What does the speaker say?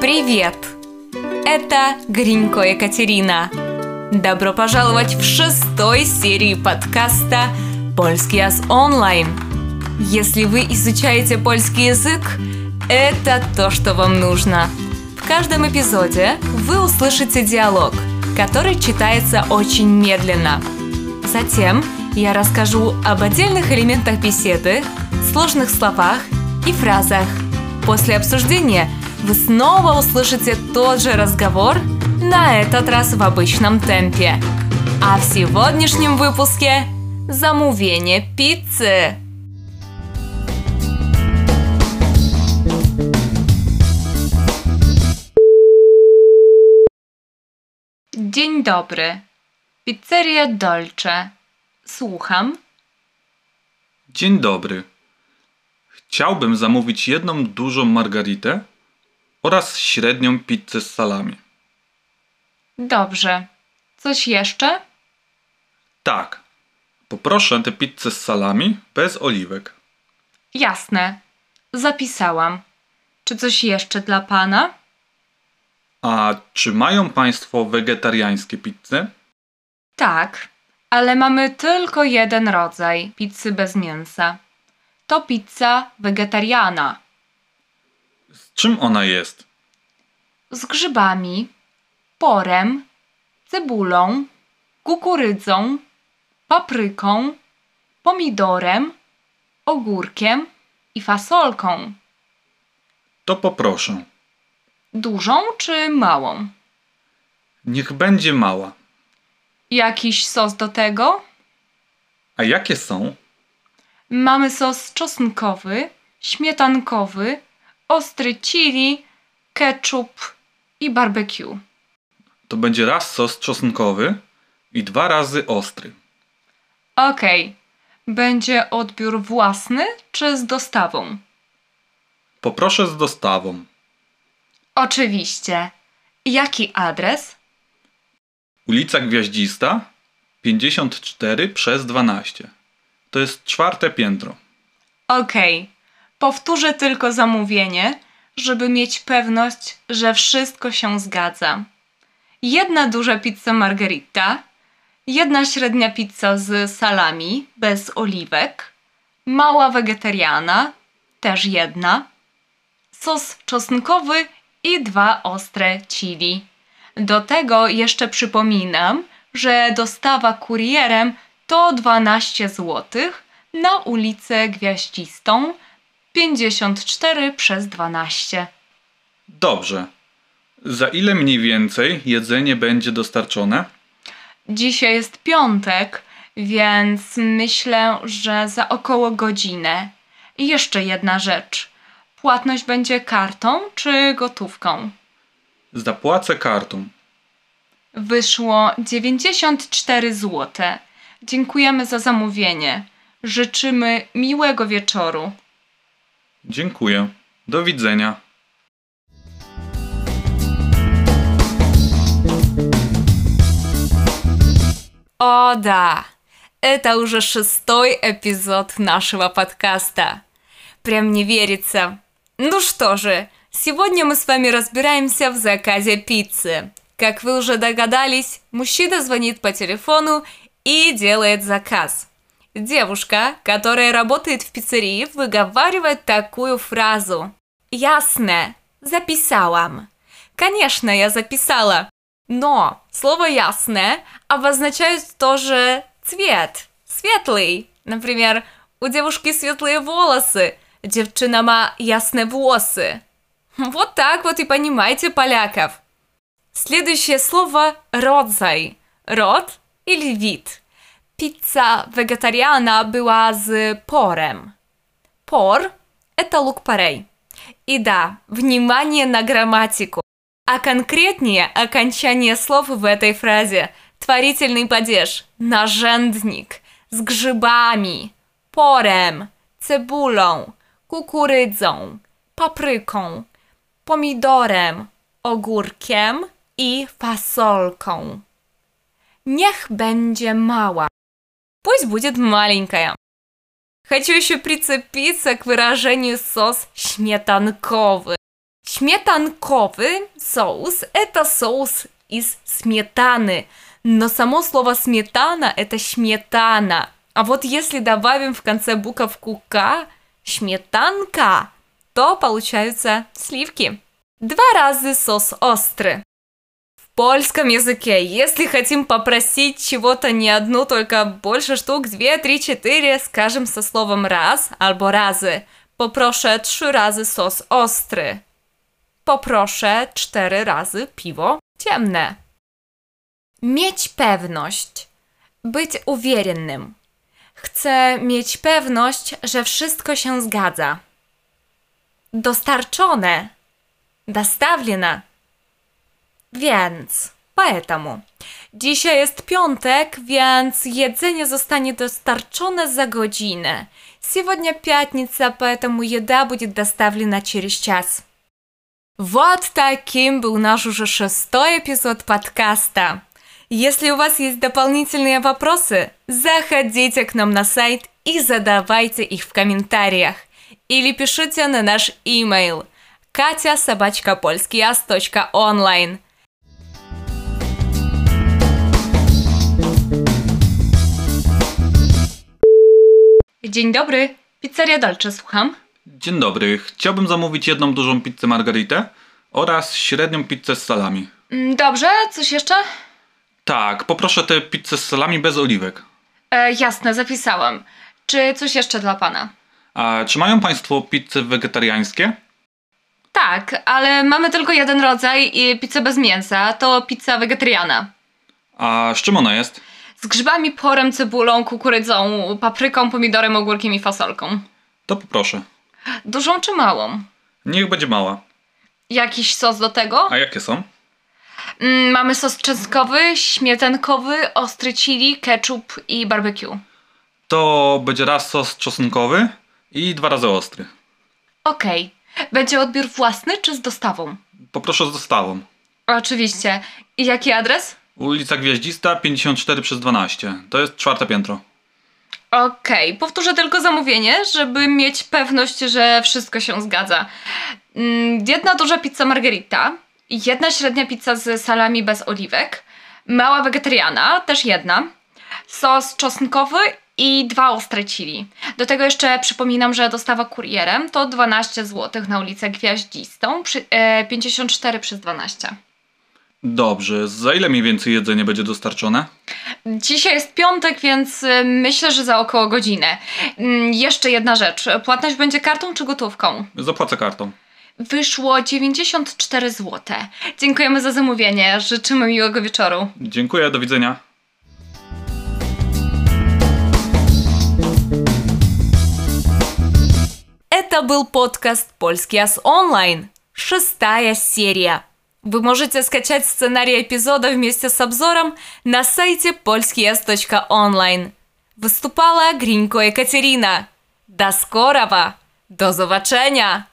Привет! Это Гринько Екатерина. Добро пожаловать в шестой серии подкаста «Польский ас онлайн». Если вы изучаете польский язык, это то, что вам нужно. В каждом эпизоде вы услышите диалог, который читается очень медленно. Затем я расскажу об отдельных элементах беседы, сложных словах и фразах. После обсуждения вы снова услышите тот же разговор, на этот раз в обычном темпе. А в сегодняшнем выпуске замовение пиццы. Dzień dobry. Pizzeria Dolce. Słucham. Dzień dobry. Chciałbym zamówić jedną dużą margaritę oraz średnią pizzę z salami. Dobrze. Coś jeszcze? Tak. Poproszę tę pizzę z salami bez oliwek. Jasne. Zapisałam. Czy coś jeszcze dla pana? A czy mają Państwo wegetariańskie pizze? Tak, ale mamy tylko jeden rodzaj pizzy bez mięsa. To pizza wegetariana czym ona jest? z grzybami, porem, cebulą, kukurydzą, papryką, pomidorem, ogórkiem i fasolką. To poproszę. Dużą czy małą? Niech będzie mała. Jakiś sos do tego? A jakie są? Mamy sos czosnkowy, śmietankowy, ostry chili, ketchup i barbecue. To będzie raz sos czosnkowy i dwa razy ostry. Okej. Będzie odbiór własny czy z dostawą? Poproszę z dostawą. Oczywiście. Jaki adres? Ulica Gwiaździsta 54 przez 12. To jest czwarte piętro. Okej. Powtórzę tylko zamówienie, żeby mieć pewność, że wszystko się zgadza. Jedna duża pizza margherita, jedna średnia pizza z salami bez oliwek, mała wegetariana, też jedna, sos czosnkowy i dwa ostre chili. Do tego jeszcze przypominam, że dostawa kurierem to 12 zł na ulicę Gwiaździstą 54 przez 12. Dobrze. Za ile mniej więcej jedzenie będzie dostarczone? Dzisiaj jest piątek, więc myślę, że za około godzinę. I jeszcze jedna rzecz. Płatność będzie kartą czy gotówką? Zapłacę kartą. Wyszło 94 zł. Dziękujemy za zamówienie. Życzymy miłego wieczoru. Dziękuję. Do widzenia. О, да! Это уже шестой эпизод нашего подкаста. Прям не верится. Ну что же, сегодня мы с вами разбираемся в заказе пиццы. Как вы уже догадались, мужчина звонит по телефону и делает заказ. Девушка, которая работает в пиццерии, выговаривает такую фразу. Ясно. Записałam. Конечно, я записала. Но слово «ясное» обозначает тоже цвет, светлый. Например, у девушки светлые волосы, девчина ма ясные волосы. Вот так вот и понимаете поляков. Следующее слово «родзай». Род или вид. Pizza wegetariana była z porem. Пор – это лук порей. И да, внимание на грамматику. А конкретнее окончание слов в этой фразе. Творительный падеж. Narzędnik. Z grzybami. Porem. Cebulą. Kukurydzą. Papryką. Pomidorem. Ogórkiem i fasolką. Niech będzie mała. Пусть будет маленькая. Хочу еще прицепиться к выражению сос śmietankowy. Śmietankowy соус – это соус из сметаны. Но само слово сметана – это сметана. А вот если добавим в конце буковку «к» – сметанка, то получаются сливки. Два раза сос острый. В польском языке, если хотим попросить чего-то не одну, только больше штук, две, три, четыре, скажем со словом раз albo razy. Poproszę trzy razy sos ostry. Poproszę cztery razy piwo ciemne. Mieć pewność. Być uwierzonym. Chcę mieć pewność, że wszystko się zgadza. Dostarczone. Dostawione. Więc, поэтому. Dzisiaj jest piątek, więc jedzenie zostanie dostarczone za godzinę. Сегодня пятница, поэтому еда будет доставлена через час. Вот таким был наш уже шестой эпизод подкаста. Если у вас есть дополнительные вопросы, заходите к нам на сайт и задавайте их в комментариях. Или пишите на наш email katя Dzień dobry, pizzeria Dolce, słucham. Dzień dobry, chciałbym zamówić jedną dużą pizzę margaritę oraz średnią pizzę z salami. Mm, Dobrze, coś jeszcze? Tak, poproszę tę pizzę z salami bez oliwek. E, jasne, zapisałam. Czy coś jeszcze dla pana? A czy mają Państwo pizze wegetariańskie? Tak, ale mamy tylko jeden rodzaj i pizzę bez mięsa. To pizza wegetariana. A z czym ona jest? Z grzybami, porem, cebulą, kukurydzą, papryką, pomidorem, ogórkiem i fasolką. To poproszę. Dużą czy małą? Niech będzie mała. Jakiś sos do tego? A jakie są? Mm, mamy sos czosnkowy, śmietankowy, ostry chili, ketchup i barbecue. To będzie raz sos czosnkowy i dwa razy ostry. Okej. Będzie odbiór własny czy z dostawą? Poproszę z dostawą. Oczywiście. I jaki adres? Ulica Gwiaździsta 54 przez 12. To jest czwarte piętro. Okej, powtórzę tylko zamówienie, żeby mieć pewność, że wszystko się zgadza. Mm, Jedna duża pizza margherita, jedna średnia pizza z salami bez oliwek, mała wegetariana, też jedna, sos czosnkowy i dwa ostre chili. Do tego jeszcze przypominam, że dostawa kurierem to 12 zł na ulicę Gwiaździstą, przy, e, 54 przez 12. Dobrze, za ile mniej więcej jedzenie będzie dostarczone? Dzisiaj jest piątek, więc y, myślę, że za około godzinę. Mm, Jeszcze jedna rzecz. Płatność będzie kartą czy gotówką? Zapłacę kartą. Wyszło 94 zł. Dziękujemy za zamówienie. Życzymy miłego wieczoru. Dziękuję, do widzenia. Это был подкаст «Польский ас онлайн». Шестая серия. Вы можете скачать сценарий эпизода вместе с обзором на сайте polskias.online. Выступала Гринько Екатерина. До скорого! До zobaczenia!